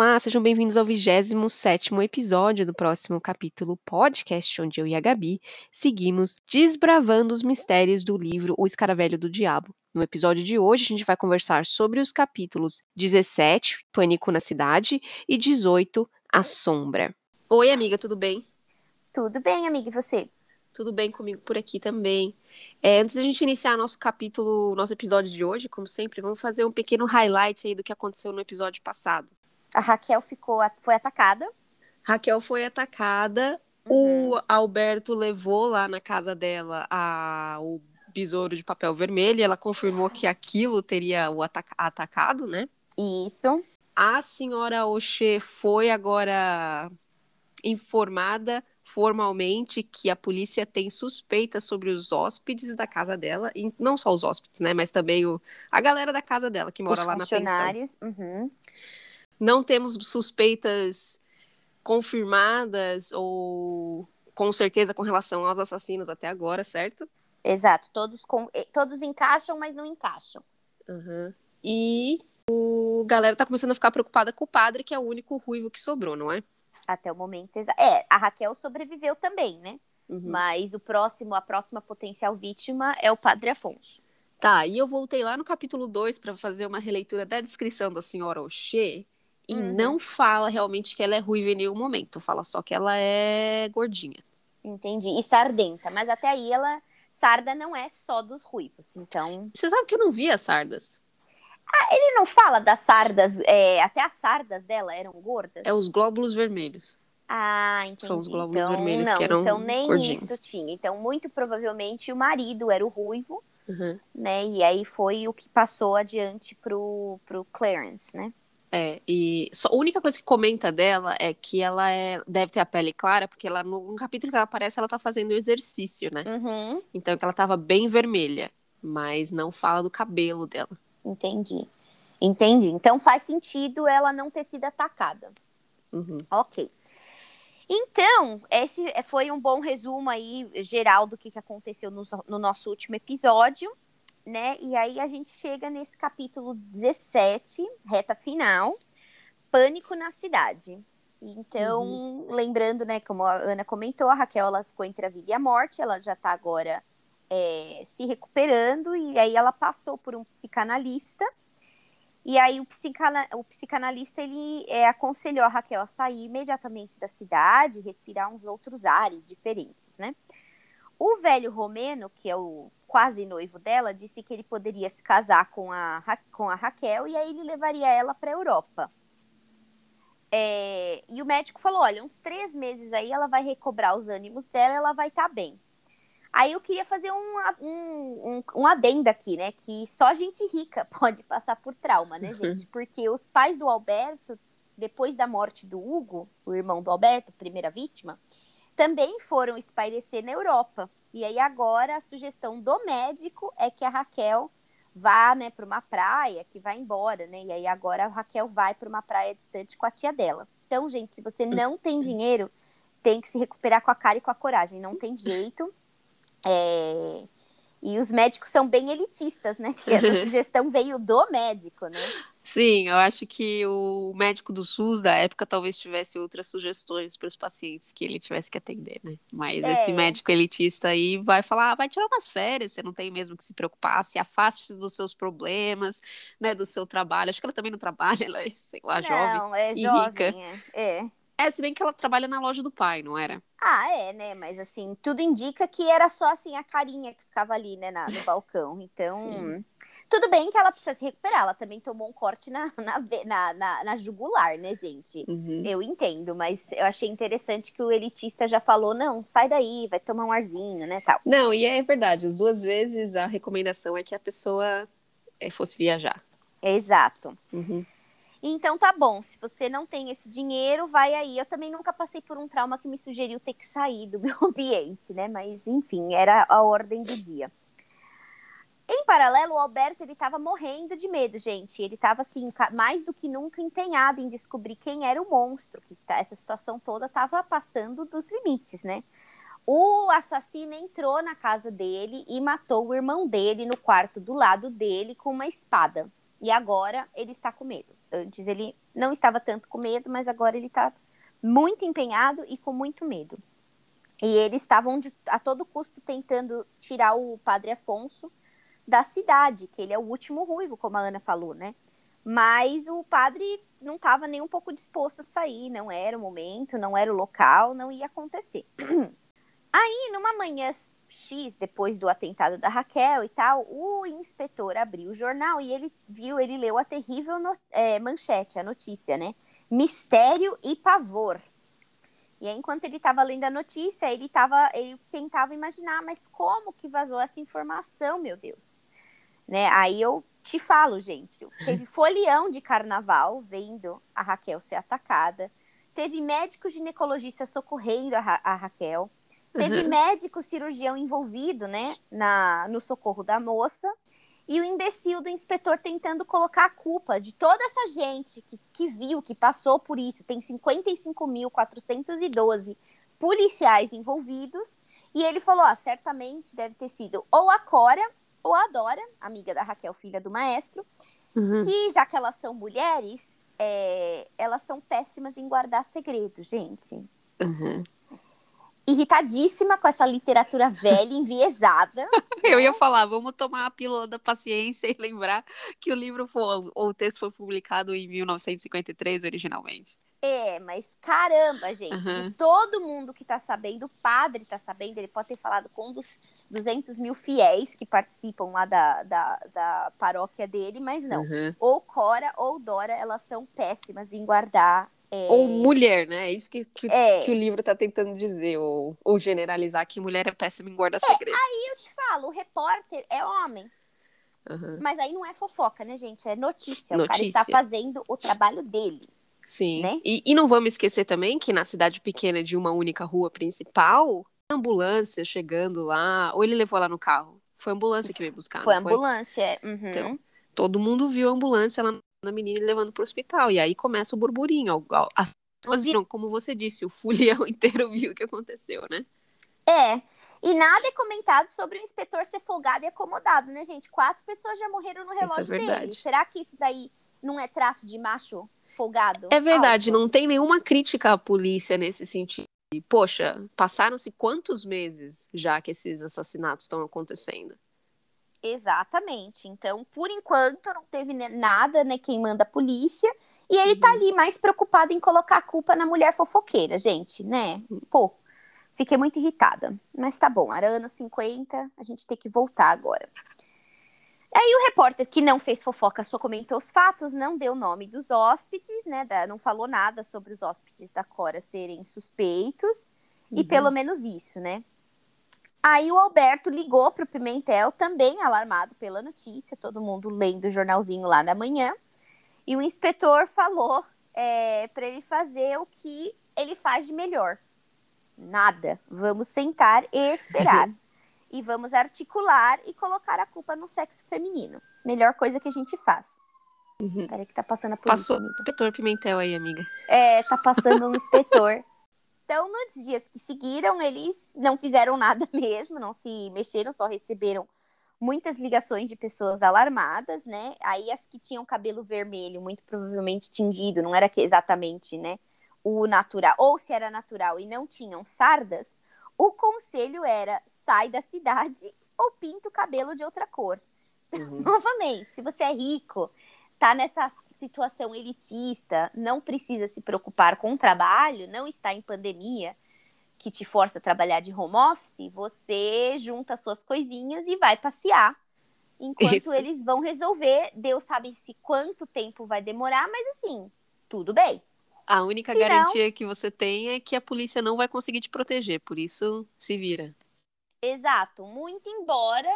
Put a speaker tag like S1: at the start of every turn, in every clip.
S1: Olá, sejam bem-vindos ao 27º episódio do próximo capítulo podcast, onde eu e a Gabi seguimos desbravando os mistérios do livro O Escaravelho do Diabo. No episódio de hoje, a gente vai conversar sobre os capítulos 17, Pânico na Cidade, e 18, A Sombra. Oi, amiga, tudo bem?
S2: Tudo bem, amiga, e você?
S1: Tudo bem comigo por aqui também. É, antes da gente iniciar nosso capítulo, nosso episódio de hoje, como sempre, vamos fazer um pequeno highlight aí do que aconteceu no episódio passado.
S2: A Raquel ficou, foi atacada.
S1: Raquel foi atacada. Uhum. O Alberto levou lá na casa dela a, o besouro de papel vermelho. E ela confirmou que aquilo teria o ataca atacado, né?
S2: Isso.
S1: A senhora Oxê foi agora informada formalmente que a polícia tem suspeita sobre os hóspedes da casa dela, e não só os hóspedes, né, mas também o, a galera da casa dela que mora os lá na pensão.
S2: Funcionários. Uhum.
S1: Não temos suspeitas confirmadas ou com certeza com relação aos assassinos até agora, certo?
S2: Exato, todos, com, eh, todos encaixam, mas não encaixam.
S1: Uhum. E o galera tá começando a ficar preocupada com o padre, que é o único ruivo que sobrou, não é?
S2: Até o momento. É, a Raquel sobreviveu também, né? Uhum. Mas o próximo, a próxima potencial vítima é o Padre Afonso.
S1: Tá, e eu voltei lá no capítulo 2 para fazer uma releitura da descrição da senhora Oxê e uhum. não fala realmente que ela é ruiva em nenhum momento, fala só que ela é gordinha.
S2: Entendi. E sardenta, mas até aí ela sarda não é só dos ruivos, então.
S1: Você sabe que eu não vi as sardas?
S2: Ah, ele não fala das sardas, é, até as sardas dela eram gordas?
S1: É os glóbulos vermelhos.
S2: Ah, entendi.
S1: São os glóbulos então, vermelhos não, que eram
S2: Então nem
S1: gordinhos.
S2: isso tinha. Então muito provavelmente o marido era o ruivo, uhum. né? E aí foi o que passou adiante pro, pro Clarence, né?
S1: É, e só, a única coisa que comenta dela é que ela é, deve ter a pele clara, porque ela, no, no capítulo que ela aparece, ela tá fazendo exercício, né?
S2: Uhum.
S1: Então que ela tava bem vermelha, mas não fala do cabelo dela.
S2: Entendi. Entendi. Então faz sentido ela não ter sido atacada.
S1: Uhum.
S2: Ok. Então, esse foi um bom resumo aí geral do que, que aconteceu no, no nosso último episódio, né? E aí a gente chega nesse capítulo 17, reta final, Pânico na Cidade. Então, uhum. lembrando, né, como a Ana comentou, a Raquel ela ficou entre a vida e a morte, ela já tá agora é, se recuperando, e aí ela passou por um psicanalista, e aí o, psicana, o psicanalista ele é, aconselhou a Raquel a sair imediatamente da cidade, respirar uns outros ares diferentes, né? O velho Romeno, que é o quase noivo dela, disse que ele poderia se casar com a, com a Raquel e aí ele levaria ela para a Europa. É, e o médico falou: olha, uns três meses aí ela vai recobrar os ânimos dela, ela vai estar tá bem. Aí eu queria fazer um, um, um, um adendo aqui, né? Que só gente rica pode passar por trauma, né, gente? Porque os pais do Alberto, depois da morte do Hugo, o irmão do Alberto, primeira vítima, também foram espairecer na Europa. E aí agora a sugestão do médico é que a Raquel vá, né, para uma praia, que vai embora, né? E aí agora a Raquel vai para uma praia distante com a tia dela. Então, gente, se você não tem dinheiro, tem que se recuperar com a cara e com a coragem, não tem jeito. É... E os médicos são bem elitistas, né? Que essa sugestão veio do médico, né?
S1: Sim, eu acho que o médico do SUS da época talvez tivesse outras sugestões para os pacientes que ele tivesse que atender, né? Mas é. esse médico elitista aí vai falar, ah, vai tirar umas férias, você não tem mesmo que se preocupar, se afaste dos seus problemas, né, do seu trabalho. Acho que ela também não trabalha, ela é, sei lá, não, jovem
S2: é
S1: e
S2: jovem,
S1: rica.
S2: É. é.
S1: É, se bem que ela trabalha na loja do pai, não era?
S2: Ah, é, né? Mas assim, tudo indica que era só assim a carinha que ficava ali, né, na, no balcão. Então, Sim. tudo bem que ela precisa se recuperar. Ela também tomou um corte na, na, na, na, jugular, né, gente?
S1: Uhum.
S2: Eu entendo, mas eu achei interessante que o elitista já falou: não, sai daí, vai tomar um arzinho, né? Tal.
S1: Não, e é verdade, as duas vezes a recomendação é que a pessoa eh, fosse viajar.
S2: Exato.
S1: Uhum.
S2: Então tá bom, se você não tem esse dinheiro, vai aí. Eu também nunca passei por um trauma que me sugeriu ter que sair do meu ambiente, né? Mas enfim, era a ordem do dia. Em paralelo, o Alberto ele estava morrendo de medo, gente. Ele estava assim, mais do que nunca empenhado em descobrir quem era o monstro, que tá, essa situação toda estava passando dos limites, né? O assassino entrou na casa dele e matou o irmão dele no quarto do lado dele com uma espada. E agora ele está com medo. Antes ele não estava tanto com medo, mas agora ele está muito empenhado e com muito medo. E eles estavam a todo custo tentando tirar o padre Afonso da cidade, que ele é o último ruivo, como a Ana falou, né? Mas o padre não estava nem um pouco disposto a sair, não era o momento, não era o local, não ia acontecer. Aí, numa manhã X, depois do atentado da Raquel e tal, o inspetor abriu o jornal e ele viu, ele leu a terrível no, é, manchete, a notícia, né? Mistério e pavor. E aí, enquanto ele estava lendo a notícia, ele, tava, ele tentava imaginar, mas como que vazou essa informação, meu Deus? Né? Aí eu te falo, gente, teve folião de carnaval vendo a Raquel ser atacada, teve médico ginecologista socorrendo a, Ra a Raquel, teve uhum. médico cirurgião envolvido, né, na, no socorro da moça, e o imbecil do inspetor tentando colocar a culpa de toda essa gente que, que viu, que passou por isso. Tem 55.412 policiais envolvidos. E ele falou: ah, certamente deve ter sido ou a Cora ou a Dora, amiga da Raquel, filha do maestro, uhum. que já que elas são mulheres, é, elas são péssimas em guardar segredo, gente. Uhum irritadíssima com essa literatura velha, enviesada.
S1: Eu ia falar, vamos tomar a pílula da paciência e lembrar que o livro foi, ou o texto foi publicado em 1953 originalmente.
S2: É, mas caramba, gente, uhum. de todo mundo que tá sabendo, o padre tá sabendo, ele pode ter falado com um dos 200 mil fiéis que participam lá da, da, da paróquia dele, mas não. Uhum. Ou Cora ou Dora, elas são péssimas em guardar
S1: é... Ou mulher, né? É isso que, que, é... que, o livro tá tentando dizer, ou, ou generalizar que mulher é péssima em guardar é, segredo.
S2: Aí eu te falo, o repórter é homem. Uhum. Mas aí não é fofoca, né, gente? É notícia. notícia. O cara está fazendo o trabalho dele.
S1: Sim. Né? E, e não vamos esquecer também que na cidade pequena de uma única rua principal, ambulância chegando lá, ou ele levou lá no carro. Foi a ambulância que veio buscar.
S2: Foi a ambulância. Uhum. Então,
S1: todo mundo viu a ambulância lá a menina e levando para o hospital. E aí começa o burburinho. As pessoas viram, como você disse, o fulião inteiro viu o que aconteceu, né?
S2: É. E nada é comentado sobre o inspetor ser folgado e acomodado, né, gente? Quatro pessoas já morreram no é relógio é dele. Será que isso daí não é traço de macho folgado?
S1: É verdade, alto? não tem nenhuma crítica à polícia nesse sentido. E, poxa, passaram-se quantos meses já que esses assassinatos estão acontecendo?
S2: Exatamente. Então, por enquanto, não teve nada, né? Quem manda a polícia. E ele tá uhum. tá ali mais preocupado em colocar a culpa na mulher fofoqueira, gente, né? Pô, fiquei muito irritada. Mas tá bom, era anos 50, a gente tem que voltar agora. Aí o repórter que não fez fofoca só comentou os fatos, não deu o nome dos hóspedes, né? Da, não falou nada sobre os hóspedes da Cora serem suspeitos. Uhum. E pelo menos isso, né? Aí o Alberto ligou para o Pimentel, também alarmado pela notícia, todo mundo lendo o jornalzinho lá na manhã. E o inspetor falou é, para ele fazer o que ele faz de melhor. Nada. Vamos sentar e esperar. e vamos articular e colocar a culpa no sexo feminino. Melhor coisa que a gente faz. Uhum. Peraí que tá passando a polícia,
S1: Passou o inspetor Pimentel aí, amiga.
S2: É, tá passando um inspetor. Então, nos dias que seguiram, eles não fizeram nada mesmo, não se mexeram, só receberam muitas ligações de pessoas alarmadas, né? Aí as que tinham cabelo vermelho, muito provavelmente tingido, não era que exatamente, né, o natural, ou se era natural e não tinham sardas, o conselho era sai da cidade ou pinta o cabelo de outra cor. Uhum. Novamente, se você é rico, está nessa situação elitista, não precisa se preocupar com o trabalho, não está em pandemia que te força a trabalhar de home office, você junta suas coisinhas e vai passear. Enquanto Isso. eles vão resolver, Deus sabe se quanto tempo vai demorar, mas assim, tudo bem.
S1: A única se garantia não... que você tem é que a polícia não vai conseguir te proteger, por isso se vira.
S2: Exato. Muito embora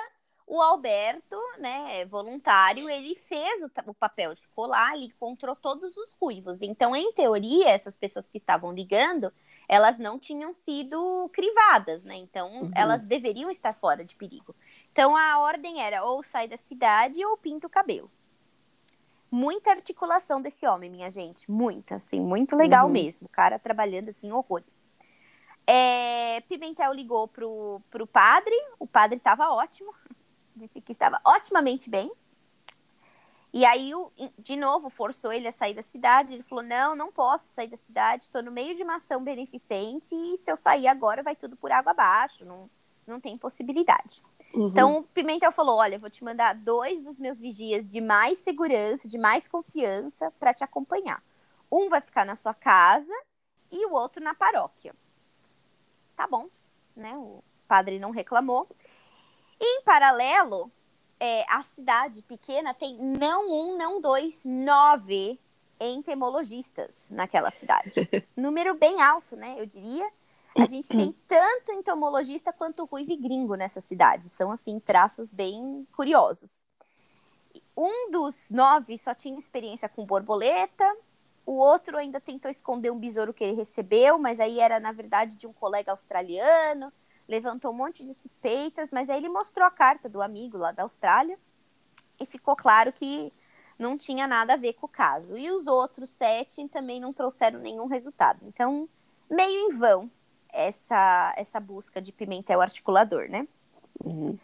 S2: o Alberto, né, voluntário, ele fez o, o papel, ficou lá, ele encontrou todos os ruivos. Então, em teoria, essas pessoas que estavam ligando, elas não tinham sido crivadas, né? Então, uhum. elas deveriam estar fora de perigo. Então, a ordem era ou sai da cidade ou pinta o cabelo. Muita articulação desse homem, minha gente. Muita, assim, muito legal uhum. mesmo. O cara trabalhando, assim, horrores. É, Pimentel ligou pro, pro padre, o padre estava ótimo, disse que estava otimamente bem. E aí, de novo, forçou ele a sair da cidade. Ele falou: Não, não posso sair da cidade. Estou no meio de uma ação beneficente. E se eu sair agora, vai tudo por água abaixo. Não, não tem possibilidade. Uhum. Então, o Pimentel falou: Olha, vou te mandar dois dos meus vigias de mais segurança, de mais confiança, para te acompanhar. Um vai ficar na sua casa e o outro na paróquia. Tá bom, né? O padre não reclamou. Em paralelo, é, a cidade pequena tem não um, não dois, nove entomologistas naquela cidade. Número bem alto, né? Eu diria. A gente tem tanto entomologista quanto ruivo e gringo nessa cidade. São, assim, traços bem curiosos. Um dos nove só tinha experiência com borboleta. O outro ainda tentou esconder um besouro que ele recebeu, mas aí era, na verdade, de um colega australiano levantou um monte de suspeitas, mas aí ele mostrou a carta do amigo lá da Austrália e ficou claro que não tinha nada a ver com o caso. E os outros sete também não trouxeram nenhum resultado. Então, meio em vão essa, essa busca de Pimentel articulador, né? Uhum.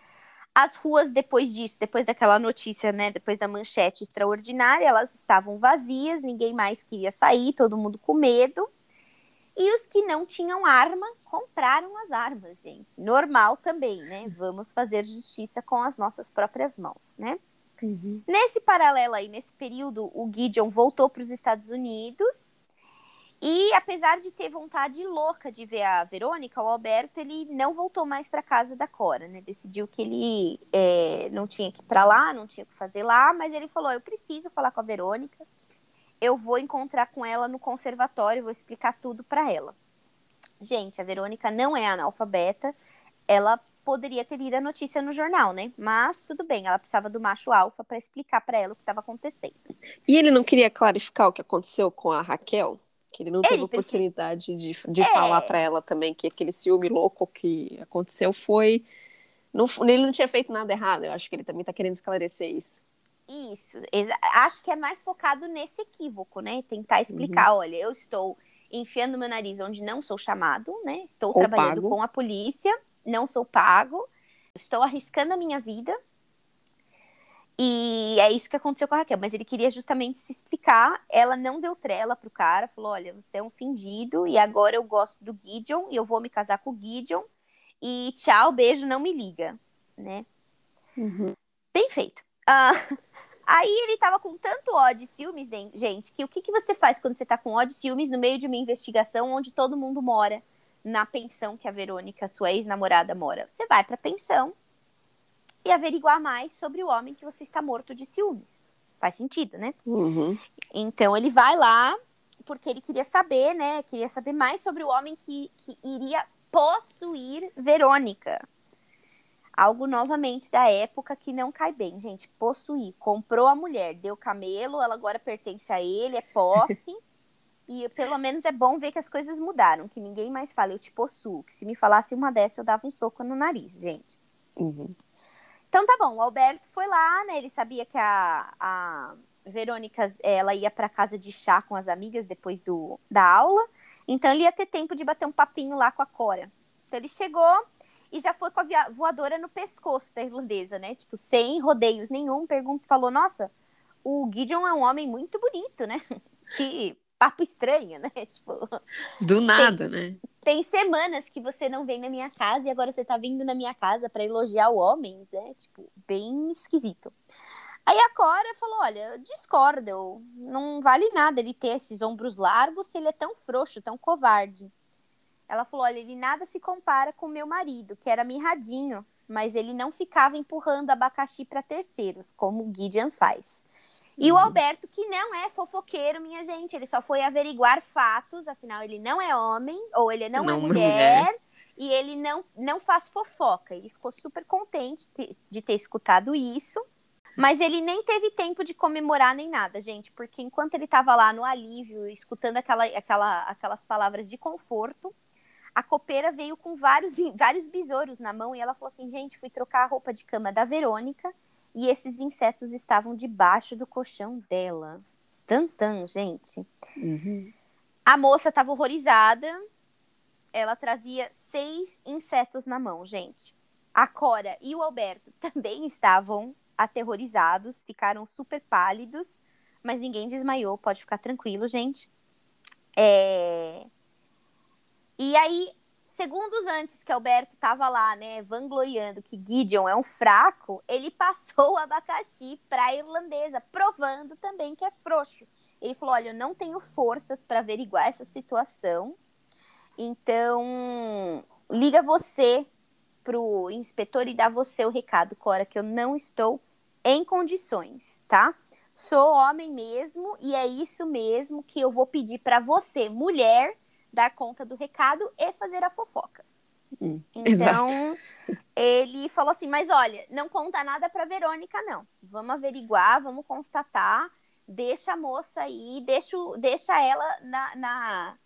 S2: As ruas, depois disso, depois daquela notícia, né? Depois da manchete extraordinária, elas estavam vazias, ninguém mais queria sair, todo mundo com medo. E os que não tinham arma compraram as armas, gente. Normal também, né? Vamos fazer justiça com as nossas próprias mãos, né? Uhum. Nesse paralelo aí, nesse período, o Gideon voltou para os Estados Unidos. E apesar de ter vontade louca de ver a Verônica, o Alberto ele não voltou mais para casa da Cora, né? Decidiu que ele é, não tinha que ir para lá, não tinha que fazer lá, mas ele falou: eu preciso falar com a Verônica eu vou encontrar com ela no conservatório, vou explicar tudo para ela. Gente, a Verônica não é analfabeta, ela poderia ter lido a notícia no jornal, né? Mas tudo bem, ela precisava do macho alfa para explicar para ela o que estava acontecendo.
S1: E ele não queria clarificar o que aconteceu com a Raquel? Que ele não ele teve oportunidade de, de é... falar para ela também que aquele ciúme louco que aconteceu foi. Não, ele não tinha feito nada errado, eu acho que ele também está querendo esclarecer isso.
S2: Isso, acho que é mais focado nesse equívoco, né? Tentar explicar, uhum. olha, eu estou enfiando meu nariz onde não sou chamado, né? Estou Ou trabalhando pago. com a polícia, não sou pago, estou arriscando a minha vida. E é isso que aconteceu com a Raquel, mas ele queria justamente se explicar. Ela não deu trela pro cara, falou: olha, você é um fingido e agora eu gosto do Gideon e eu vou me casar com o Gideon. E tchau, beijo, não me liga, né? Uhum. Bem feito. Uh, Aí ele tava com tanto ódio e ciúmes, gente, que o que, que você faz quando você tá com ódio e ciúmes no meio de uma investigação onde todo mundo mora na pensão que a Verônica, sua ex-namorada, mora? Você vai pra pensão e averiguar mais sobre o homem que você está morto de ciúmes. Faz sentido, né? Uhum. Então ele vai lá porque ele queria saber, né? Queria saber mais sobre o homem que, que iria possuir Verônica. Algo novamente da época que não cai bem, gente. Possuir. Comprou a mulher, deu camelo, ela agora pertence a ele, é posse. e pelo menos é bom ver que as coisas mudaram, que ninguém mais fala, eu te possuo. Que se me falasse uma dessa, eu dava um soco no nariz, gente. Uhum. Então tá bom, o Alberto foi lá, né? Ele sabia que a, a Verônica ela ia para casa de chá com as amigas depois do, da aula. Então ele ia ter tempo de bater um papinho lá com a Cora. Então ele chegou, e já foi com a voadora no pescoço da irlandesa, né? Tipo, sem rodeios nenhum, pergunta, falou, nossa, o Gideon é um homem muito bonito, né? que papo estranho, né? Tipo,
S1: do nada, tem, né?
S2: Tem semanas que você não vem na minha casa e agora você tá vindo na minha casa para elogiar o homem, né? Tipo, bem esquisito. Aí a Cora falou: Olha, eu discordo, não vale nada ele ter esses ombros largos se ele é tão frouxo, tão covarde. Ela falou: olha, ele nada se compara com meu marido, que era mirradinho, mas ele não ficava empurrando abacaxi para terceiros, como o Gideon faz. E uhum. o Alberto, que não é fofoqueiro, minha gente, ele só foi averiguar fatos, afinal, ele não é homem, ou ele não, é não é mulher, mulher, e ele não, não faz fofoca. Ele ficou super contente de ter escutado isso. Mas ele nem teve tempo de comemorar nem nada, gente, porque enquanto ele estava lá no alívio, escutando aquela, aquela, aquelas palavras de conforto, a copeira veio com vários, vários besouros na mão e ela falou assim: gente, fui trocar a roupa de cama da Verônica e esses insetos estavam debaixo do colchão dela. Tantan, gente. Uhum. A moça estava horrorizada. Ela trazia seis insetos na mão, gente. A Cora e o Alberto também estavam aterrorizados, ficaram super pálidos, mas ninguém desmaiou, pode ficar tranquilo, gente. É... E aí, segundos antes que Alberto estava lá, né, vangloriando que Gideon é um fraco, ele passou o abacaxi para a irlandesa, provando também que é frouxo. Ele falou: Olha, eu não tenho forças para averiguar essa situação, então liga você pro inspetor e dá você o recado, Cora, que eu não estou em condições, tá? Sou homem mesmo e é isso mesmo que eu vou pedir para você, mulher, dar conta do recado e fazer a fofoca. Hum, então, exato. ele falou assim: Mas olha, não conta nada para Verônica, não. Vamos averiguar, vamos constatar. Deixa a moça aí, deixa, deixa ela na, na,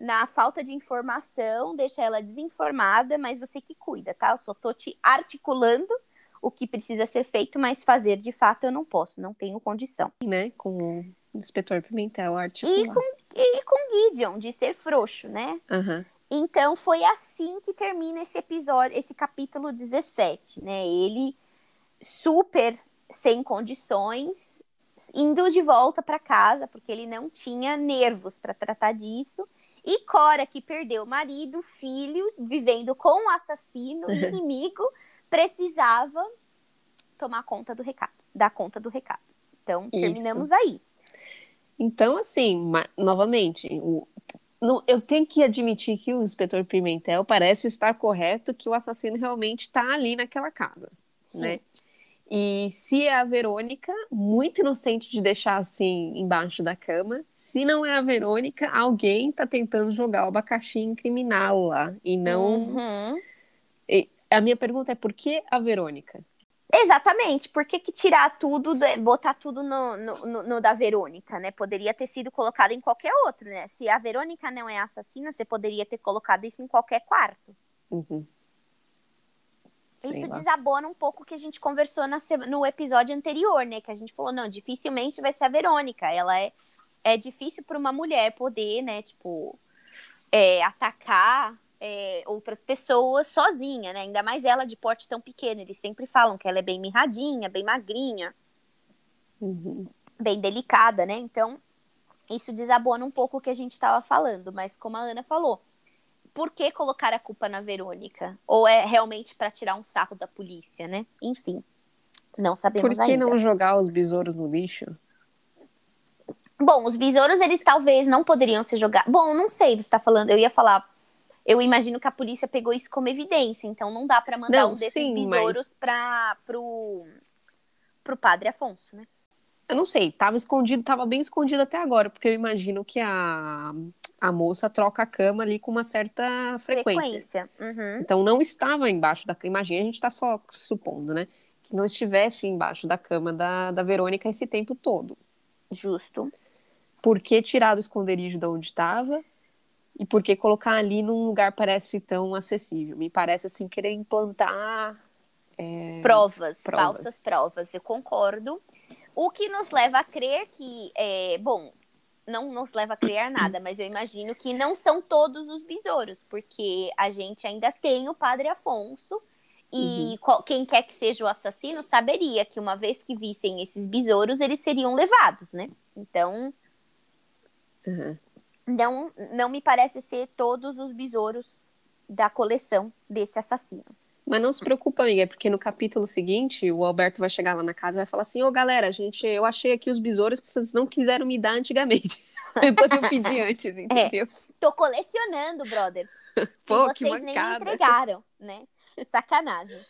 S2: na falta de informação, deixa ela desinformada, mas você que cuida, tá? Eu só tô te articulando o que precisa ser feito, mas fazer de fato eu não posso, não tenho condição.
S1: Né? Com o inspetor Pimentel
S2: articular. E com e com Gideon, de ser frouxo, né?
S1: Uhum.
S2: Então foi assim que termina esse episódio, esse capítulo 17, né? Ele super sem condições, indo de volta para casa, porque ele não tinha nervos para tratar disso. E Cora, que perdeu o marido, filho, vivendo com o assassino, inimigo, precisava tomar conta do recado, dar conta do recado. Então, terminamos Isso. aí.
S1: Então, assim, novamente, o, eu tenho que admitir que o inspetor Pimentel parece estar correto que o assassino realmente está ali naquela casa, Sim. né? E se é a Verônica, muito inocente de deixar assim embaixo da cama. Se não é a Verônica, alguém está tentando jogar o abacaxi incriminá-la e não.
S2: Uhum.
S1: E a minha pergunta é por que a Verônica?
S2: Exatamente, por que, que tirar tudo, botar tudo no, no, no, no, da Verônica, né? Poderia ter sido colocado em qualquer outro, né? Se a Verônica não é assassina, você poderia ter colocado isso em qualquer quarto.
S1: Uhum.
S2: Isso lá. desabona um pouco o que a gente conversou na, no episódio anterior, né? Que a gente falou, não, dificilmente vai ser a Verônica. Ela é, é difícil para uma mulher poder, né, tipo, é, atacar é, outras pessoas sozinha, né? Ainda mais ela de porte tão pequeno. Eles sempre falam que ela é bem mirradinha, bem magrinha,
S1: uhum.
S2: bem delicada, né? Então, isso desabona um pouco o que a gente estava falando. Mas como a Ana falou, por que colocar a culpa na Verônica? Ou é realmente para tirar um sarro da polícia, né? Enfim, não sabemos
S1: Por que
S2: ainda.
S1: não jogar os besouros no lixo?
S2: Bom, os besouros, eles talvez não poderiam ser jogados. Bom, não sei, você está falando. Eu ia falar eu imagino que a polícia pegou isso como evidência, então não dá para mandar não, um desses sim, besouros mas... para pro pro padre Afonso, né?
S1: Eu não sei, tava escondido, tava bem escondido até agora, porque eu imagino que a, a moça troca a cama ali com uma certa frequência.
S2: frequência. Uhum.
S1: Então não estava embaixo da cama. Imagina, a gente está só supondo, né? Que não estivesse embaixo da cama da, da Verônica esse tempo todo.
S2: Justo.
S1: Por que tirar do esconderijo de onde estava? E por que colocar ali num lugar parece tão acessível? Me parece assim querer implantar é,
S2: provas, provas, falsas provas. Eu concordo. O que nos leva a crer que, é, bom, não nos leva a criar nada, mas eu imagino que não são todos os besouros, porque a gente ainda tem o Padre Afonso e uhum. qual, quem quer que seja o assassino saberia que uma vez que vissem esses besouros, eles seriam levados, né? Então,
S1: uhum
S2: não, não me parece ser todos os besouros da coleção desse assassino.
S1: Mas não se preocupa, amiga, porque no capítulo seguinte o Alberto vai chegar lá na casa e vai falar assim: Ô galera, gente, eu achei aqui os besouros que vocês não quiseram me dar antigamente. Quando eu pedi antes, entendeu? É,
S2: tô colecionando, brother.
S1: Pô,
S2: que vocês
S1: que
S2: nem me entregaram, né? Sacanagem.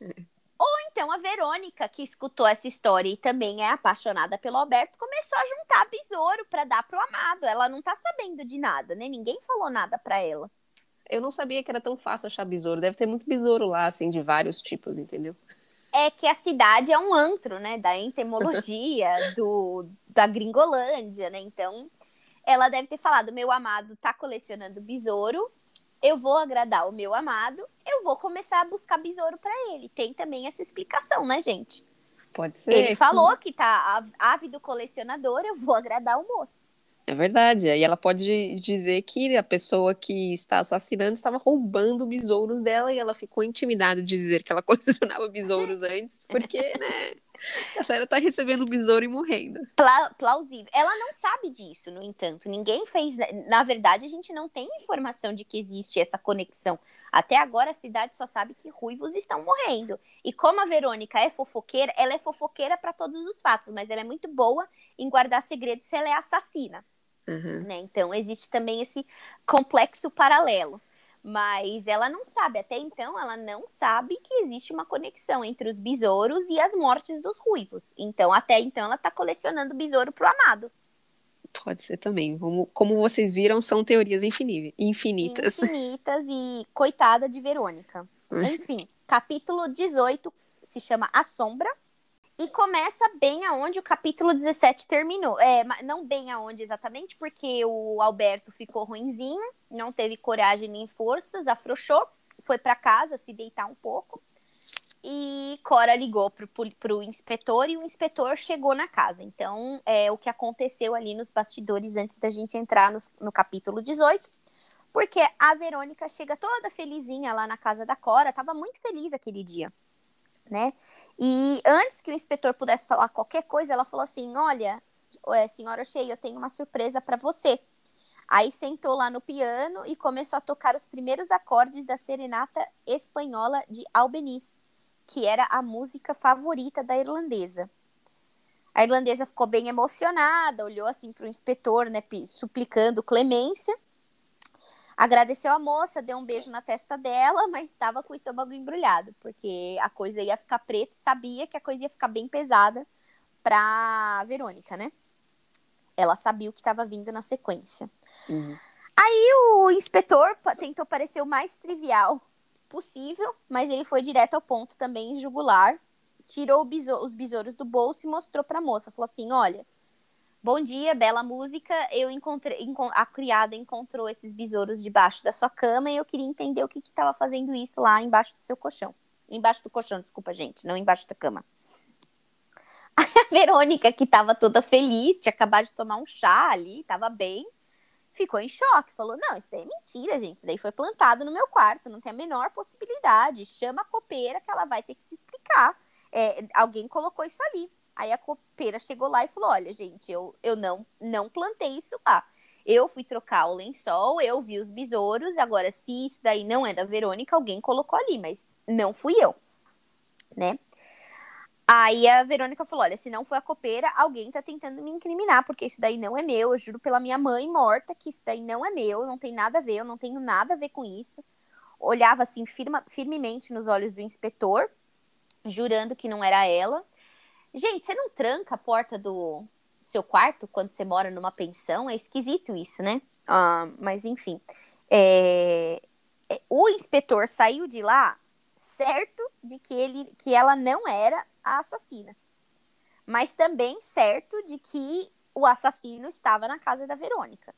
S2: É. Ou então a Verônica, que escutou essa história e também é apaixonada pelo Alberto, começou a juntar besouro para dar pro amado. Ela não tá sabendo de nada, né? Ninguém falou nada para ela.
S1: Eu não sabia que era tão fácil achar besouro. Deve ter muito besouro lá, assim, de vários tipos, entendeu?
S2: É que a cidade é um antro, né? Da entomologia, do, da gringolândia, né? Então, ela deve ter falado: meu amado tá colecionando besouro, eu vou agradar o meu amado, eu vou começar a buscar besouro para ele. Tem também essa explicação, né, gente?
S1: Pode ser.
S2: Ele falou que tá ávido colecionador, eu vou agradar o moço.
S1: É verdade. Aí ela pode dizer que a pessoa que está assassinando estava roubando besouros dela e ela ficou intimidada de dizer que ela colecionava besouros antes, porque, né? A Sarah está recebendo besouro e morrendo.
S2: Pla plausível. Ela não sabe disso, no entanto. Ninguém fez. Na verdade, a gente não tem informação de que existe essa conexão. Até agora, a cidade só sabe que ruivos estão morrendo. E como a Verônica é fofoqueira, ela é fofoqueira para todos os fatos, mas ela é muito boa em guardar segredos se ela é assassina. Uhum. Né? Então, existe também esse complexo paralelo. Mas ela não sabe, até então, ela não sabe que existe uma conexão entre os besouros e as mortes dos ruivos. Então, até então, ela está colecionando besouro pro amado.
S1: Pode ser também. Como, como vocês viram, são teorias infinitas.
S2: Infinitas e coitada de Verônica. Enfim, capítulo 18 se chama A Sombra. E começa bem aonde o capítulo 17 terminou. É, não bem aonde exatamente, porque o Alberto ficou ruinzinho, não teve coragem nem forças, afrouxou, foi para casa se deitar um pouco. E Cora ligou pro, pro, inspetor e o inspetor chegou na casa. Então, é o que aconteceu ali nos bastidores antes da gente entrar no, no capítulo 18. Porque a Verônica chega toda felizinha lá na casa da Cora, tava muito feliz aquele dia né? E antes que o inspetor pudesse falar qualquer coisa, ela falou assim: Olha, é, senhora Shea, eu tenho uma surpresa para você. Aí sentou lá no piano e começou a tocar os primeiros acordes da serenata espanhola de Albeniz, que era a música favorita da irlandesa. A irlandesa ficou bem emocionada, olhou assim para o inspetor, né, suplicando clemência. Agradeceu a moça, deu um beijo na testa dela, mas estava com o estômago embrulhado, porque a coisa ia ficar preta e sabia que a coisa ia ficar bem pesada para Verônica, né? Ela sabia o que estava vindo na sequência. Uhum. Aí o inspetor tentou parecer o mais trivial possível, mas ele foi direto ao ponto também, jugular. Tirou os besouros do bolso e mostrou para a moça. Falou assim: Olha, Bom dia, bela música. Eu encontrei, a criada encontrou esses besouros debaixo da sua cama e eu queria entender o que estava fazendo isso lá embaixo do seu colchão. Embaixo do colchão, desculpa, gente, não embaixo da cama. A Verônica, que estava toda feliz, tinha acabado de tomar um chá ali, estava bem, ficou em choque. Falou: Não, isso daí é mentira, gente. Isso daí foi plantado no meu quarto, não tem a menor possibilidade. Chama a copeira que ela vai ter que se explicar. É, alguém colocou isso ali. Aí a copeira chegou lá e falou: Olha, gente, eu, eu não, não plantei isso lá. Eu fui trocar o lençol, eu vi os besouros. Agora, se isso daí não é da Verônica, alguém colocou ali, mas não fui eu, né? Aí a Verônica falou: Olha, se não foi a copeira, alguém tá tentando me incriminar, porque isso daí não é meu. Eu juro pela minha mãe morta que isso daí não é meu, não tem nada a ver, eu não tenho nada a ver com isso. Olhava assim firma, firmemente nos olhos do inspetor, jurando que não era ela. Gente, você não tranca a porta do seu quarto quando você mora numa pensão? É esquisito isso, né? Ah, mas enfim. É... é o inspetor saiu de lá certo de que ele que ela não era a assassina. Mas também certo de que o assassino estava na casa da Verônica.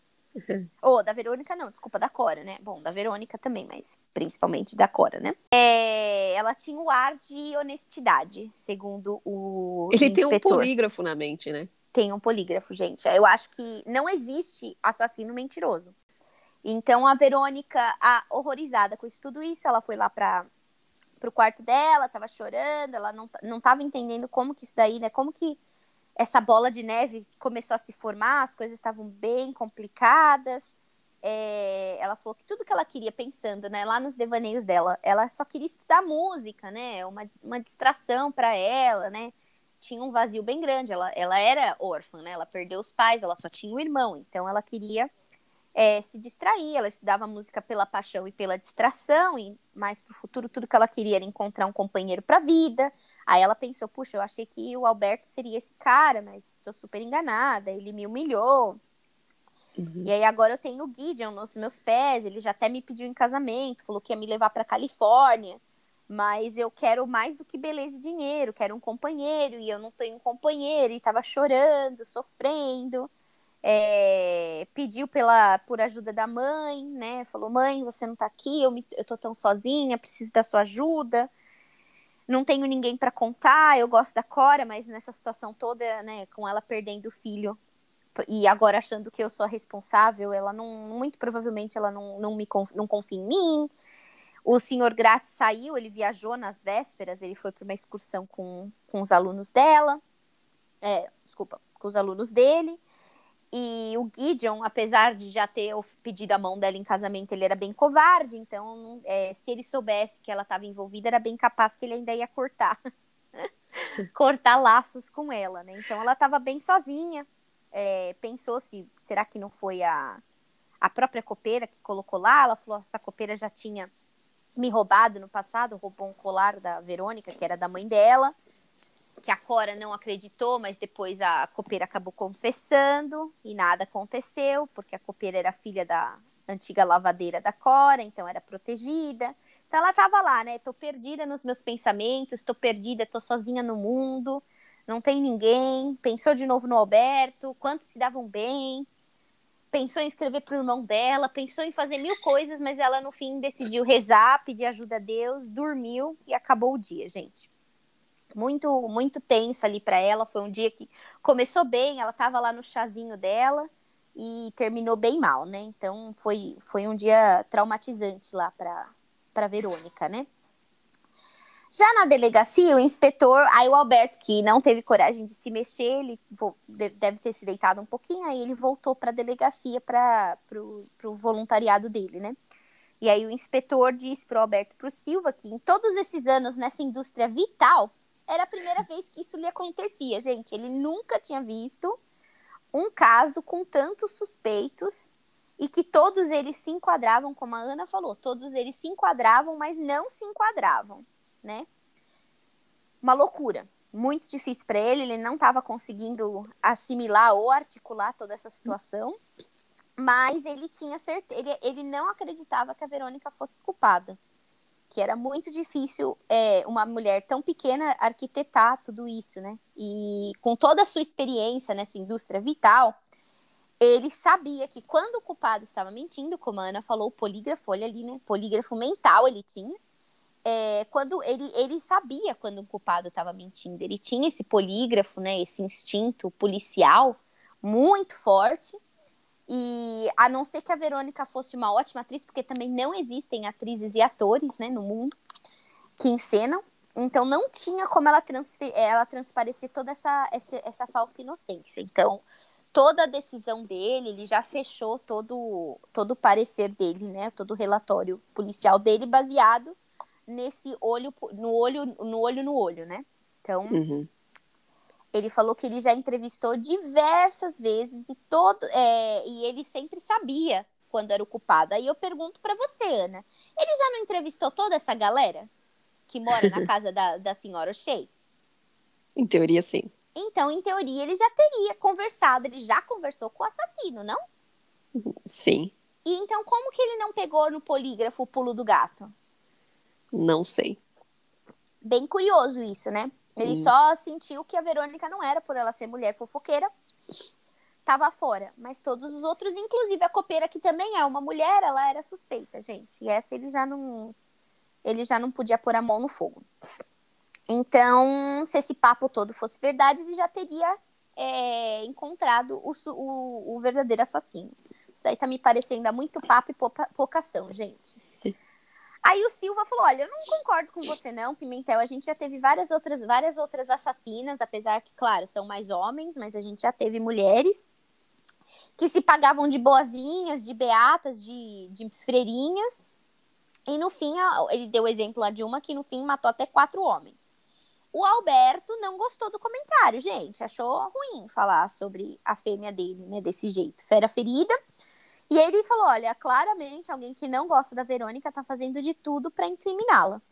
S2: Ou da Verônica, não, desculpa, da Cora, né? Bom, da Verônica também, mas principalmente da Cora, né? É, ela tinha o ar de honestidade, segundo o.
S1: Ele inspetor. tem um polígrafo na mente, né?
S2: Tem um polígrafo, gente. Eu acho que não existe assassino mentiroso. Então a Verônica, a, horrorizada com isso, tudo isso, ela foi lá para pro quarto dela, tava chorando, ela não, não tava entendendo como que isso daí, né? Como que essa bola de neve começou a se formar, as coisas estavam bem complicadas. É, ela falou que tudo que ela queria pensando, né, lá nos devaneios dela, ela só queria estudar música, né, uma, uma distração para ela, né, tinha um vazio bem grande, ela, ela era órfã, né, ela perdeu os pais, ela só tinha um irmão, então ela queria é, se distrair, ela estudava música pela paixão e pela distração, e mais para o futuro, tudo que ela queria era encontrar um companheiro para a vida. Aí ela pensou, puxa, eu achei que o Alberto seria esse cara, mas estou super enganada, ele me humilhou. Uhum. E aí agora eu tenho o Gideon nos meus pés, ele já até me pediu em casamento, falou que ia me levar para Califórnia, mas eu quero mais do que beleza e dinheiro, quero um companheiro, e eu não tenho um companheiro, e estava chorando, sofrendo é, pediu pela, por ajuda da mãe, né? Falou, mãe, você não tá aqui, eu, me, eu tô tão sozinha, preciso da sua ajuda. Não tenho ninguém para contar, eu gosto da Cora, mas nessa situação toda, né, com ela perdendo o filho e agora achando que eu sou a responsável, ela não, muito provavelmente ela não, não me não confia em mim. O senhor Grátis saiu, ele viajou nas vésperas, ele foi para uma excursão com, com os alunos dela, é, desculpa, com os alunos dele. E o Gideon, apesar de já ter pedido a mão dela em casamento, ele era bem covarde. Então, é, se ele soubesse que ela estava envolvida, era bem capaz que ele ainda ia cortar. cortar laços com ela, né? Então, ela estava bem sozinha. É, pensou se será que não foi a, a própria copeira que colocou lá? Ela falou: essa copeira já tinha me roubado no passado, roubou um colar da Verônica, que era da mãe dela que a Cora não acreditou, mas depois a copeira acabou confessando e nada aconteceu, porque a copeira era filha da antiga lavadeira da Cora, então era protegida. Então ela estava lá, né? Tô perdida nos meus pensamentos, tô perdida, tô sozinha no mundo, não tem ninguém. Pensou de novo no Alberto, quantos se davam bem. Pensou em escrever pro irmão dela, pensou em fazer mil coisas, mas ela no fim decidiu rezar, pedir ajuda a Deus, dormiu e acabou o dia, gente muito muito tensa ali para ela. Foi um dia que começou bem, ela estava lá no chazinho dela e terminou bem mal, né? Então foi foi um dia traumatizante lá para para Verônica, né? Já na delegacia, o inspetor, aí o Alberto, que não teve coragem de se mexer, ele deve ter se deitado um pouquinho, aí ele voltou para a delegacia para o voluntariado dele, né? E aí o inspetor disse para o Alberto para o Silva que em todos esses anos nessa indústria vital, era a primeira vez que isso lhe acontecia, gente. Ele nunca tinha visto um caso com tantos suspeitos e que todos eles se enquadravam, como a Ana falou, todos eles se enquadravam, mas não se enquadravam, né? Uma loucura. Muito difícil para ele, ele não estava conseguindo assimilar ou articular toda essa situação, mas ele tinha certeza, ele, ele não acreditava que a Verônica fosse culpada que era muito difícil é, uma mulher tão pequena arquitetar tudo isso, né? E com toda a sua experiência nessa indústria vital, ele sabia que quando o culpado estava mentindo, como a Ana falou, o polígrafo, olha ali, né? Polígrafo mental ele tinha. É, quando ele, ele sabia quando o culpado estava mentindo, ele tinha esse polígrafo, né? Esse instinto policial muito forte e a não ser que a Verônica fosse uma ótima atriz, porque também não existem atrizes e atores né, no mundo que encenam. Então não tinha como ela, ela transparecer toda essa, essa, essa falsa inocência. Então, toda a decisão dele, ele já fechou todo, todo o parecer dele, né? Todo o relatório policial dele baseado nesse olho no olho no olho no olho, né? Então, uhum. Ele falou que ele já entrevistou diversas vezes e todo é, e ele sempre sabia quando era o culpado. Aí eu pergunto para você, Ana, ele já não entrevistou toda essa galera que mora na casa da, da senhora O'Shea?
S1: Em teoria, sim.
S2: Então, em teoria, ele já teria conversado, ele já conversou com o assassino, não?
S1: Sim.
S2: E então, como que ele não pegou no polígrafo o pulo do gato?
S1: Não sei.
S2: Bem curioso isso, né? Ele só sentiu que a Verônica não era por ela ser mulher fofoqueira, tava fora. Mas todos os outros, inclusive a copeira, que também é uma mulher, ela era suspeita, gente. E essa ele já não. Ele já não podia pôr a mão no fogo. Então, se esse papo todo fosse verdade, ele já teria é, encontrado o, o, o, verdadeiro assassino. Isso daí tá me parecendo muito papo e pouca, pouca ação, gente. Aí o Silva falou: Olha, eu não concordo com você, não, Pimentel. A gente já teve várias outras, várias outras assassinas, apesar que, claro, são mais homens, mas a gente já teve mulheres que se pagavam de boazinhas, de beatas, de, de freirinhas. E no fim, ele deu exemplo lá de uma que no fim matou até quatro homens. O Alberto não gostou do comentário, gente. Achou ruim falar sobre a fêmea dele, né? Desse jeito. Fera ferida. E ele falou: olha, claramente alguém que não gosta da Verônica tá fazendo de tudo para incriminá-la.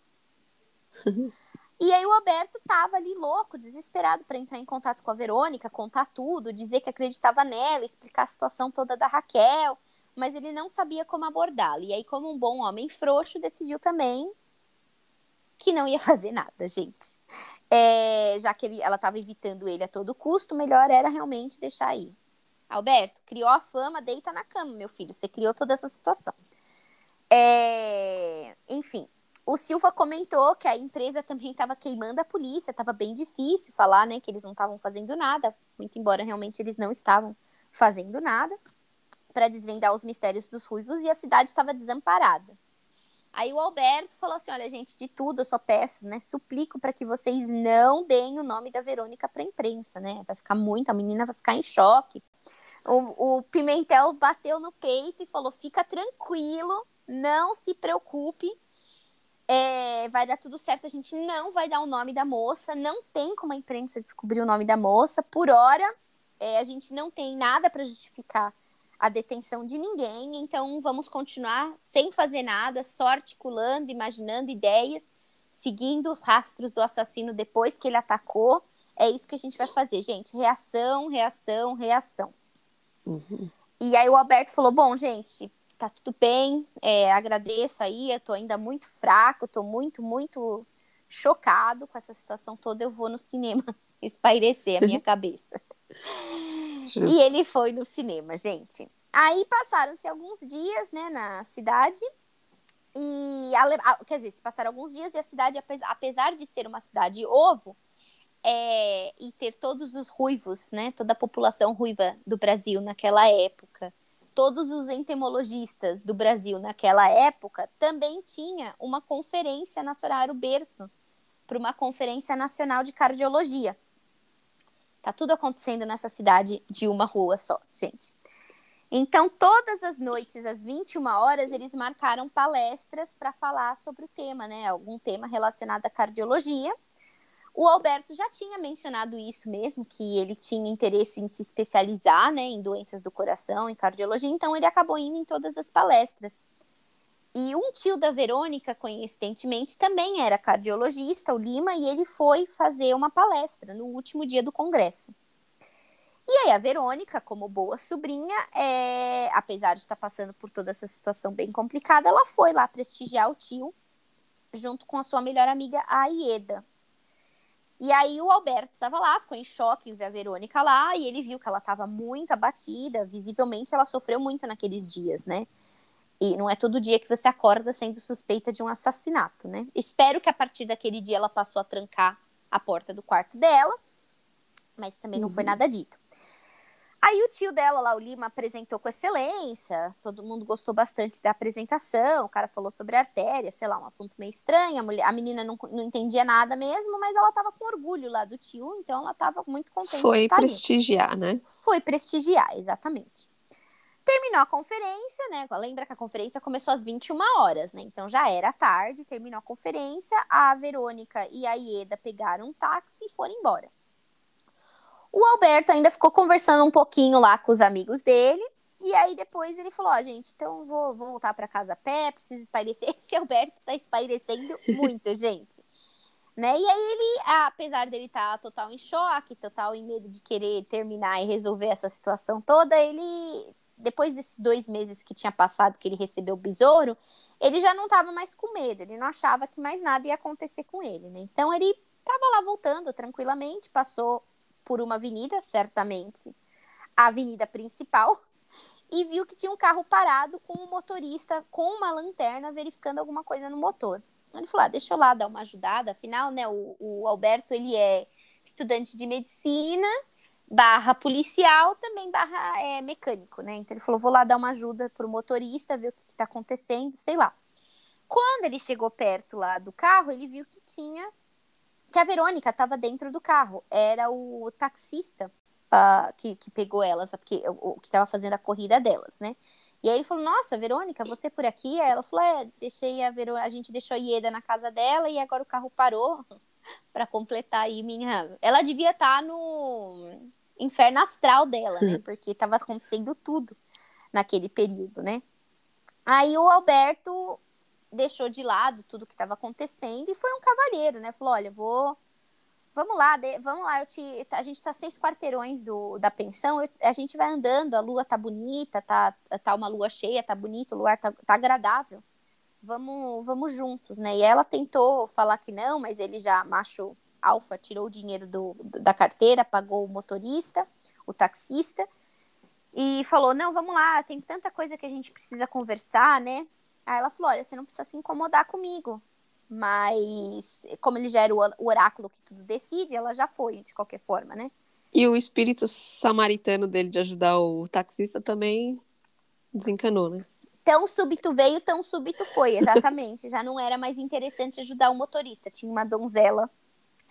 S2: e aí o Alberto tava ali louco, desesperado para entrar em contato com a Verônica, contar tudo, dizer que acreditava nela, explicar a situação toda da Raquel, mas ele não sabia como abordá-la. E aí, como um bom homem frouxo, decidiu também que não ia fazer nada, gente. É, já que ele, ela estava evitando ele a todo custo, melhor era realmente deixar ir. Alberto, criou a fama, deita na cama, meu filho. Você criou toda essa situação. É... Enfim, o Silva comentou que a empresa também estava queimando a polícia, estava bem difícil falar, né, que eles não estavam fazendo nada, muito embora realmente eles não estavam fazendo nada para desvendar os mistérios dos ruivos e a cidade estava desamparada. Aí o Alberto falou assim: olha, gente, de tudo eu só peço, né? Suplico para que vocês não deem o nome da Verônica para imprensa, né? Vai ficar muito, a menina vai ficar em choque. O, o Pimentel bateu no peito e falou: fica tranquilo, não se preocupe, é, vai dar tudo certo. A gente não vai dar o nome da moça, não tem como a imprensa descobrir o nome da moça. Por hora, é, a gente não tem nada para justificar a detenção de ninguém, então vamos continuar sem fazer nada, só articulando, imaginando ideias, seguindo os rastros do assassino depois que ele atacou. É isso que a gente vai fazer, gente. Reação, reação, reação. Uhum. E aí o Alberto falou: bom, gente, tá tudo bem, é, agradeço aí, eu tô ainda muito fraco, tô muito, muito chocado com essa situação toda. Eu vou no cinema espairecer a minha cabeça. E ele foi no cinema, gente. Aí passaram-se alguns dias, né, na cidade. E, a, quer dizer, se passaram alguns dias e a cidade, apesar de ser uma cidade ovo, é, e ter todos os ruivos, né, toda a população ruiva do Brasil naquela época, todos os entomologistas do Brasil naquela época, também tinha uma conferência nacional, era o berço, para uma conferência nacional de cardiologia. Tá tudo acontecendo nessa cidade de uma rua só, gente. Então, todas as noites, às 21 horas, eles marcaram palestras para falar sobre o tema, né? Algum tema relacionado à cardiologia. O Alberto já tinha mencionado isso mesmo, que ele tinha interesse em se especializar, né, em doenças do coração, em cardiologia, então ele acabou indo em todas as palestras. E um tio da Verônica, coincidentemente, também era cardiologista, o Lima, e ele foi fazer uma palestra no último dia do congresso. E aí a Verônica, como boa sobrinha, é, apesar de estar passando por toda essa situação bem complicada, ela foi lá prestigiar o tio, junto com a sua melhor amiga, a Ieda. E aí o Alberto estava lá, ficou em choque em ver a Verônica lá, e ele viu que ela estava muito abatida, visivelmente ela sofreu muito naqueles dias, né? E não é todo dia que você acorda sendo suspeita de um assassinato, né? Espero que a partir daquele dia ela passou a trancar a porta do quarto dela, mas também não foi uhum. nada dito. Aí o tio dela lá, o Lima, apresentou com excelência, todo mundo gostou bastante da apresentação, o cara falou sobre artéria, sei lá, um assunto meio estranho, a, mulher, a menina não, não entendia nada mesmo, mas ela tava com orgulho lá do tio, então ela tava muito contente
S1: Foi prestigiar, ali. né?
S2: Foi prestigiar, exatamente. Terminou a conferência, né? Lembra que a conferência começou às 21 horas, né? Então já era tarde, terminou a conferência, a Verônica e a Ieda pegaram um táxi e foram embora. O Alberto ainda ficou conversando um pouquinho lá com os amigos dele. E aí depois ele falou: Ó, oh, gente, então vou, vou voltar para casa a pé, preciso espairecer. Esse Alberto tá espairecendo muito, gente. Né? E aí ele, apesar dele estar tá total em choque, total em medo de querer terminar e resolver essa situação toda, ele depois desses dois meses que tinha passado que ele recebeu o besouro, ele já não estava mais com medo, ele não achava que mais nada ia acontecer com ele, né? Então ele estava lá voltando tranquilamente, passou por uma avenida, certamente a avenida principal, e viu que tinha um carro parado com um motorista com uma lanterna verificando alguma coisa no motor. Ele falou: ah, deixa eu lá dar uma ajudada, afinal, né, o, o Alberto ele é estudante de medicina barra policial, também barra é, mecânico, né? Então ele falou, vou lá dar uma ajuda pro motorista, ver o que, está acontecendo, sei lá. Quando ele chegou perto lá do carro, ele viu que tinha que a Verônica estava dentro do carro. Era o taxista uh, que, que pegou elas, porque o que estava fazendo a corrida delas, né? E aí ele falou: Nossa, Verônica, você por aqui? Ela falou: É, deixei a Verônica, a gente deixou a Ieda na casa dela e agora o carro parou para completar aí minha. Ela devia estar tá no inferno astral dela, né? Porque estava acontecendo tudo naquele período, né? Aí o Alberto deixou de lado tudo que estava acontecendo e foi um cavalheiro, né? Falou: olha, vou. Vamos lá, de, vamos lá, eu te, a gente tá seis quarteirões do, da pensão, eu, a gente vai andando, a lua tá bonita, tá, tá uma lua cheia, tá bonita, o luar tá, tá agradável. Vamos, vamos juntos, né? E ela tentou falar que não, mas ele já, macho alfa, tirou o dinheiro do, da carteira, pagou o motorista, o taxista, e falou: Não, vamos lá, tem tanta coisa que a gente precisa conversar, né? Aí ela falou: olha, você não precisa se incomodar comigo. Mas, como ele já era o oráculo que tudo decide, ela já foi, de qualquer forma, né?
S1: E o espírito samaritano dele de ajudar o taxista também desencanou, né?
S2: Tão súbito veio, tão súbito foi, exatamente. Já não era mais interessante ajudar o motorista. Tinha uma donzela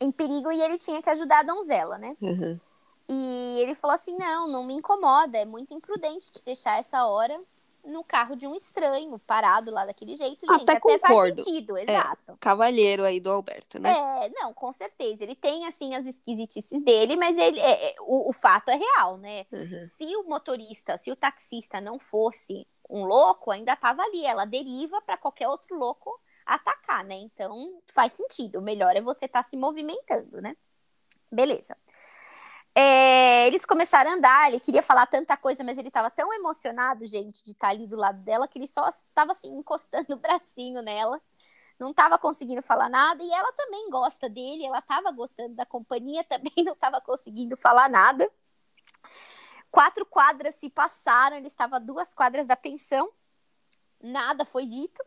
S2: em perigo e ele tinha que ajudar a donzela, né?
S1: Uhum.
S2: E ele falou assim: não, não me incomoda, é muito imprudente te deixar essa hora no carro de um estranho, parado lá daquele jeito, gente.
S1: Até,
S2: até
S1: faz
S2: sentido, exato.
S1: É, cavalheiro aí do Alberto, né?
S2: É, não, com certeza. Ele tem, assim, as esquisitices dele, mas ele, é, é o, o, fato é real, né?
S1: Uhum.
S2: Se o motorista, se o taxista não fosse um louco, ainda tava ali. Ela deriva para qualquer outro louco atacar, né? Então faz sentido. O melhor é você estar tá se movimentando, né? Beleza. É, eles começaram a andar, ele queria falar tanta coisa, mas ele estava tão emocionado, gente, de estar tá ali do lado dela, que ele só estava assim, encostando o bracinho nela. Não estava conseguindo falar nada, e ela também gosta dele, ela estava gostando da companhia, também não estava conseguindo falar nada. Quatro quadras se passaram, ele estava duas quadras da pensão, nada foi dito.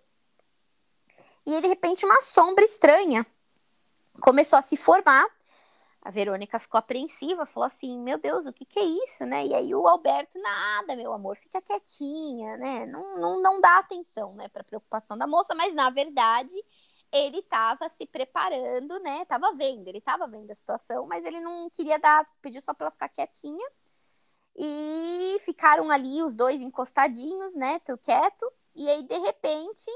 S2: E de repente uma sombra estranha começou a se formar a Verônica ficou apreensiva, falou assim: Meu Deus, o que, que é isso, né? E aí o Alberto, nada, meu amor, fica quietinha, né? Não, não, não dá atenção, né, para preocupação da moça, mas na verdade ele estava se preparando, né? Tava vendo, ele estava vendo a situação, mas ele não queria dar, pediu só para ela ficar quietinha. E ficaram ali os dois encostadinhos, né? Tô quieto. E aí, de repente,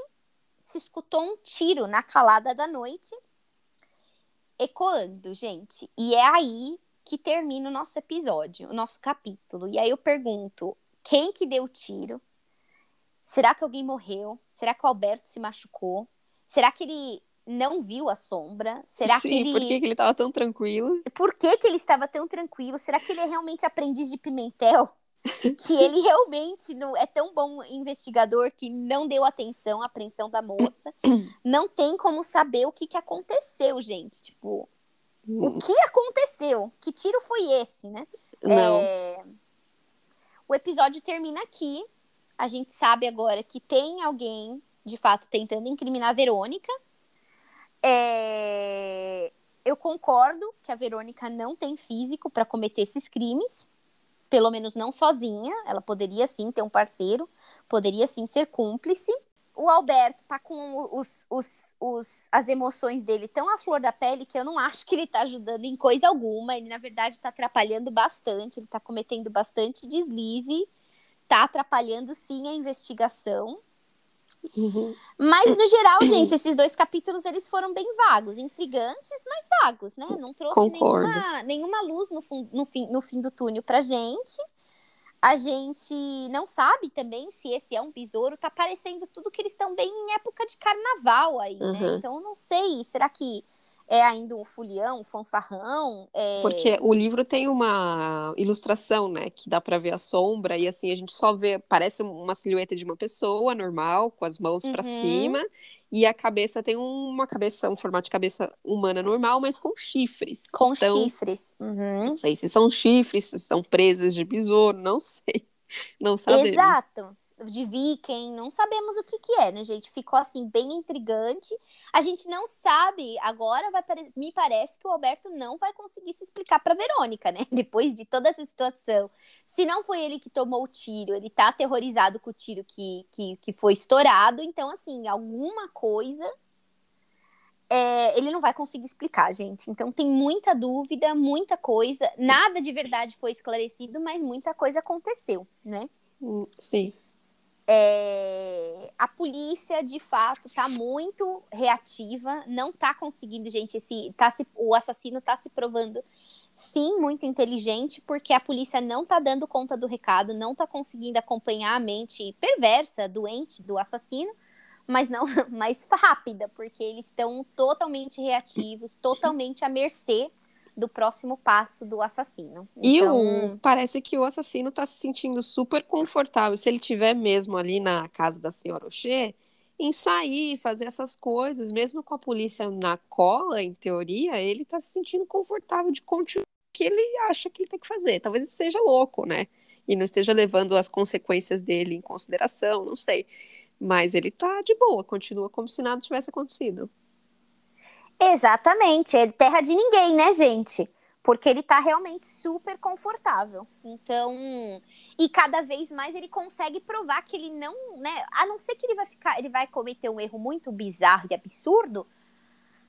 S2: se escutou um tiro na calada da noite ecoando, gente. E é aí que termina o nosso episódio, o nosso capítulo. E aí eu pergunto: quem que deu o tiro? Será que alguém morreu? Será que o Alberto se machucou? Será que ele não viu a sombra? Será
S1: Sim,
S2: que ele.
S1: por que, que ele estava tão tranquilo?
S2: Por que, que ele estava tão tranquilo? Será que ele é realmente aprendiz de Pimentel? Que ele realmente não é tão bom investigador que não deu atenção à apreensão da moça. não tem como saber o que, que aconteceu, gente. Tipo, hum. o que aconteceu? Que tiro foi esse, né?
S1: Não.
S2: É... O episódio termina aqui. A gente sabe agora que tem alguém, de fato, tentando incriminar a Verônica. É... Eu concordo que a Verônica não tem físico para cometer esses crimes pelo menos não sozinha, ela poderia sim ter um parceiro, poderia sim ser cúmplice. O Alberto tá com os, os, os, as emoções dele tão à flor da pele que eu não acho que ele tá ajudando em coisa alguma. Ele, na verdade, tá atrapalhando bastante, ele tá cometendo bastante deslize, tá atrapalhando sim a investigação.
S1: Uhum.
S2: Mas, no geral, gente, esses dois capítulos eles foram bem vagos, intrigantes, mas vagos, né? Não trouxe nenhuma, nenhuma luz no, no, fim, no fim do túnel pra gente. A gente não sabe também se esse é um besouro. Tá parecendo tudo que eles estão bem em época de carnaval aí, né?
S1: uhum.
S2: Então, não sei. Será que é ainda um folião, um fanfarrão. É...
S1: Porque o livro tem uma ilustração, né? Que dá para ver a sombra e assim a gente só vê, parece uma silhueta de uma pessoa normal, com as mãos uhum. para cima, e a cabeça tem uma cabeça, um formato de cabeça humana normal, mas com chifres.
S2: Com
S1: então,
S2: chifres. Uhum.
S1: Não sei se são chifres, se são presas de besouro, não sei. Não sabemos.
S2: Exato de viking, não sabemos o que que é, né, gente? Ficou assim bem intrigante. A gente não sabe, agora vai me parece que o Alberto não vai conseguir se explicar para Verônica, né? Depois de toda essa situação. Se não foi ele que tomou o tiro, ele tá aterrorizado com o tiro que, que, que foi estourado, então assim, alguma coisa é, ele não vai conseguir explicar, gente. Então tem muita dúvida, muita coisa. Nada de verdade foi esclarecido, mas muita coisa aconteceu, né?
S1: Hum, sim.
S2: É, a polícia, de fato, está muito reativa, não está conseguindo, gente, esse, tá se, o assassino está se provando, sim, muito inteligente, porque a polícia não está dando conta do recado, não está conseguindo acompanhar a mente perversa, doente do assassino, mas não mais rápida, porque eles estão totalmente reativos, totalmente à mercê do próximo passo do assassino.
S1: E então... o, parece que o assassino está se sentindo super confortável, se ele tiver mesmo ali na casa da senhora Oxê, em sair, fazer essas coisas, mesmo com a polícia na cola, em teoria, ele está se sentindo confortável de continuar o que ele acha que ele tem que fazer. Talvez ele seja louco, né? E não esteja levando as consequências dele em consideração, não sei. Mas ele tá de boa, continua como se nada tivesse acontecido.
S2: Exatamente, é terra de ninguém, né, gente? Porque ele tá realmente super confortável. Então, e cada vez mais ele consegue provar que ele não, né, a não ser que ele vai ficar, ele vai cometer um erro muito bizarro e absurdo,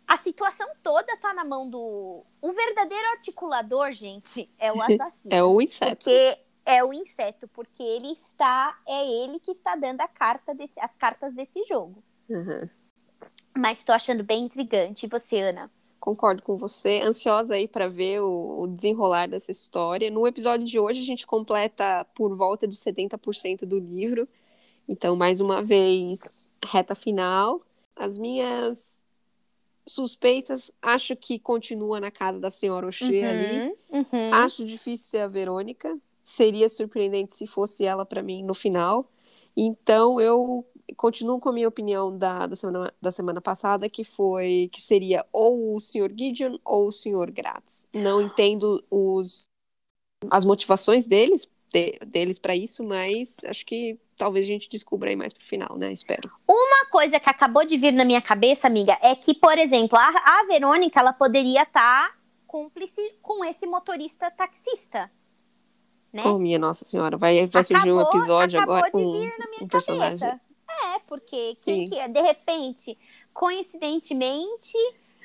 S2: a situação toda tá na mão do o verdadeiro articulador, gente, é o assassino.
S1: é o inseto.
S2: Porque é o inseto, porque ele está, é ele que está dando a carta desse, as cartas desse jogo.
S1: Uhum.
S2: Mas estou achando bem intrigante. E você, Ana?
S1: Concordo com você. Ansiosa aí para ver o, desenrolar dessa história. No episódio de hoje, a gente completa por volta de 70% do livro. Então, mais uma vez, reta final. As minhas suspeitas, acho que continua na casa da senhora Oxê
S2: Uhum,
S1: ali.
S2: uhum.
S1: Acho difícil ser a Verônica. Seria surpreendente se fosse ela para mim no final. Então eu continuo com a minha opinião da, da, semana, da semana passada, que foi que seria ou o Sr. Gideon ou o Sr. Gratz. Não entendo os, as motivações deles, de- deles para isso, mas acho que talvez a gente descubra aí mais pro final, né? Espero.
S2: Uma coisa que acabou de vir na minha cabeça, amiga, é que, por exemplo, a, a Verônica, ela poderia estar cúmplice com esse motorista taxista. Né?
S1: Oh, minha Nossa Senhora, vai, vai surgir um
S2: Acabou-
S1: episódio
S2: acabou
S1: agora
S2: de
S1: com
S2: vir na minha
S1: um personagem.
S2: cabeça. Porque quem que é? De repente, coincidentemente,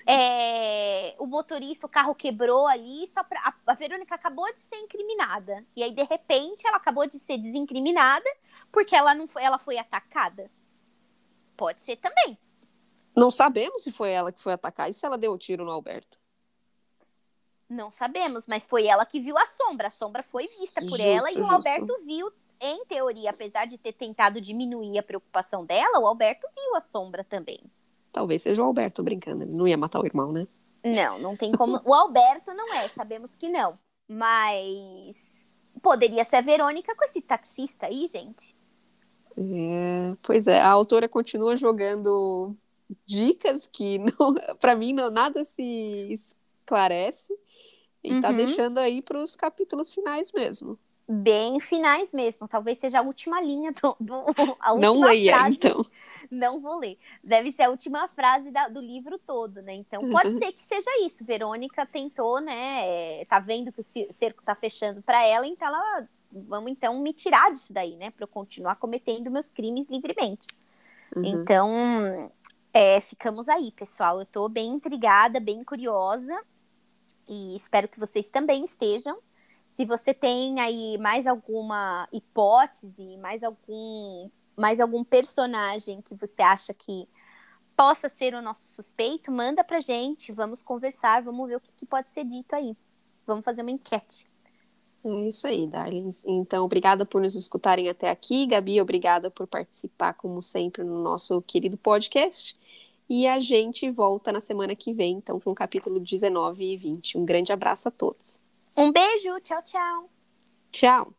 S2: é, o motorista, o carro quebrou ali, só pra, a, a Verônica acabou de ser incriminada. E aí, de repente, ela acabou de ser desincriminada porque ela não foi, ela foi atacada. Pode ser também.
S1: Não sabemos se foi ela que foi atacar e se ela deu o tiro no Alberto.
S2: Não sabemos, mas foi ela que viu a sombra. A sombra foi vista por
S1: Justo,
S2: ela e o
S1: justo.
S2: Alberto viu, em teoria, apesar de ter tentado diminuir a preocupação dela, o Alberto viu a sombra também.
S1: Talvez seja o Alberto brincando, ele não ia matar o irmão, né?
S2: Não, não tem como. O Alberto não é, sabemos que não. Mas poderia ser a Verônica com esse taxista aí, gente.
S1: É, pois é, a autora continua jogando dicas que não, para mim não, nada se esclarece e tá
S2: Uhum.
S1: deixando aí para os capítulos finais mesmo.
S2: Bem finais mesmo. Talvez seja a última linha do. do a última
S1: não leia,
S2: frase.
S1: então.
S2: Não vou ler. Deve ser a última frase da- do livro todo, né? Então pode ser que seja isso. Verônica tentou, né? é, tá vendo que o cerco tá fechando para ela, então ela. Vamos então me tirar disso daí, né? Para eu continuar cometendo meus crimes livremente.
S1: Uhum.
S2: Então, é, ficamos aí, pessoal. Eu tô bem intrigada, bem curiosa. E espero que vocês também estejam. Se você tem aí mais alguma hipótese, mais algum, mais algum personagem que você acha que possa ser o nosso suspeito, manda pra gente. Vamos conversar, vamos ver o que, que pode ser dito aí. Vamos fazer uma enquete.
S1: É isso aí, darlings. Então, obrigada por nos escutarem até aqui. Gabi, obrigada por participar, como sempre, no nosso querido podcast. E a gente volta na semana que vem, então, com o capítulo 19 e 20. Um grande abraço a todos.
S2: Um beijo, tchau, tchau.
S1: Tchau!